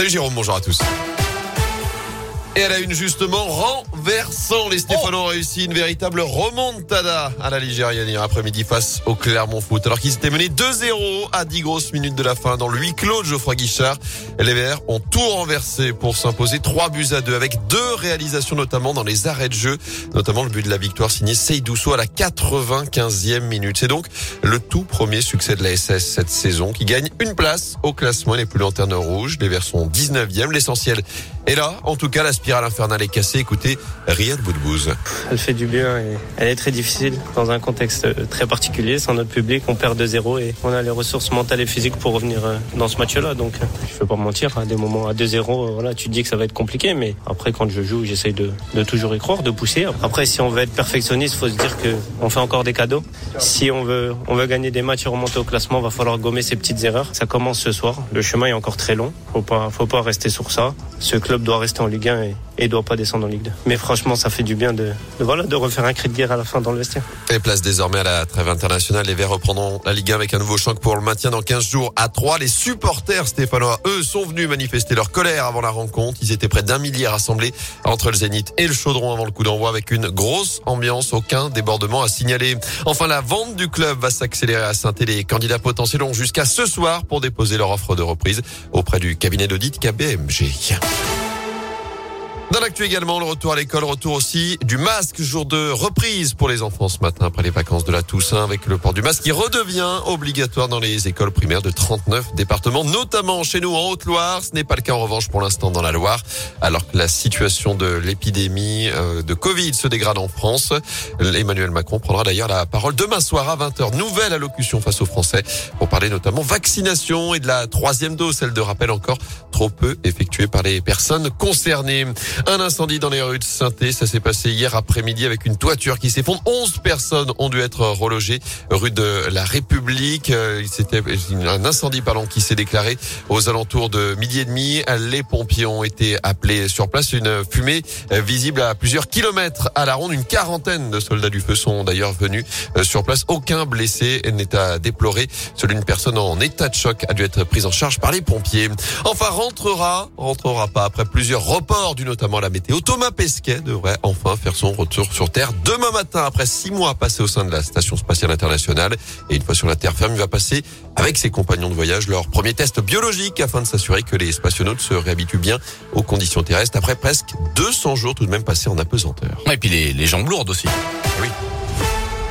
Salut Jérôme, bonjour à tous. Et à la une justement, renversant, les Stéphanois ont réussi une véritable remontada à la Ligérienne hier après-midi face au Clermont Foot. Alors qu'ils étaient menés 2-0 à 10 grosses minutes de la fin dans le huis clos de Geoffroy Guichard. Les Verts ont tout renversé pour s'imposer 3 buts à 2 avec deux réalisations notamment dans les arrêts de jeu, notamment le but de la victoire signé Seydousso à la 95e minute. C'est donc le tout premier succès de la SS cette saison qui gagne une place au classement les plus lanterne rouge. Les Verts sont 19e. L'essentiel est là. En tout cas, la spirale infernale est cassée. Écoutez, Riyad Boudbouz. Elle fait du bien et elle est très difficile dans un contexte très particulier. Sans notre public, on perd 2-0 et on a les ressources mentales et physiques pour revenir euh, dans ce match-là. Donc, je ne peux pas mentir, à des moments à 2-0, euh, tu te dis que ça va être compliqué, mais après, quand je joue, j'essaye de, de, toujours y croire, de pousser. Après, si on veut être perfectionniste, faut se dire que on fait encore des cadeaux. Si on veut, on veut gagner des matchs et remonter au classement, va falloir gommer ces petites erreurs. Ça commence ce soir. Le chemin est encore très long. Faut pas, faut pas rester sur ça. Ce club doit rester en Ligue 1 et, et doit pas descendre en Ligue 2. Mais franchement, ça fait du bien de, voilà, de refaire un cri de guerre à la fin dans le vestiaire. Et place désormais à la trêve internationale. Les Verts reprendront la Ligue 1 avec un nouveau choc pour le maintien dans 15 jours à 3. Les supporters stéphanois, eux, sont venus manifester leur colère avant la rencontre. Ils étaient près d'un millier rassemblés entre le Zénith et le Chaudron avant le coup d'envoi avec une grosse ambiance. Aucun débordement à signaler. Enfin, la vente du club va s'accélérer à saint Les candidats potentiels ont jusqu'à ce soir pour déposer leur offre de reprise auprès du cabinet d'audit KBMG. Dans l'actu également, le retour à l'école, retour aussi du masque, jour de reprise pour les enfants ce matin après les vacances de la Toussaint avec le port du masque qui redevient obligatoire dans les écoles primaires de 39 départements, notamment chez nous en Haute-Loire. Ce n'est pas le cas en revanche pour l'instant dans la Loire, alors que la situation de l'épidémie euh, de Covid se dégrade en France. Emmanuel Macron prendra d'ailleurs la parole demain soir à 20h. Nouvelle allocution face aux Français pour parler notamment vaccination et de la troisième dose, celle de rappel encore trop peu effectuée par les personnes concernées. Un incendie dans les rues de saint ça s'est passé hier après-midi avec une toiture qui s'effondre. 11 personnes ont dû être relogées rue de la République. Euh, C'était un incendie pardon, qui s'est déclaré aux alentours de midi et demi. Les pompiers ont été appelés sur place. Une fumée euh, visible à plusieurs kilomètres à la ronde. Une quarantaine de soldats du feu sont d'ailleurs venus euh, sur place. Aucun blessé n'est à déplorer. Seule une personne en état de choc a dû être prise en charge par les pompiers. Enfin, rentrera, rentrera pas après plusieurs reports du notamment la météo. Thomas Pesquet devrait enfin faire son retour sur Terre demain matin après six mois passés au sein de la Station spatiale internationale. Et une fois sur la Terre ferme, il va passer avec ses compagnons de voyage leur premier test biologique afin de s'assurer que les spationautes se réhabituent bien aux conditions terrestres après presque 200 jours tout de même passés en apesanteur. Et puis les, les jambes lourdes aussi. Oui.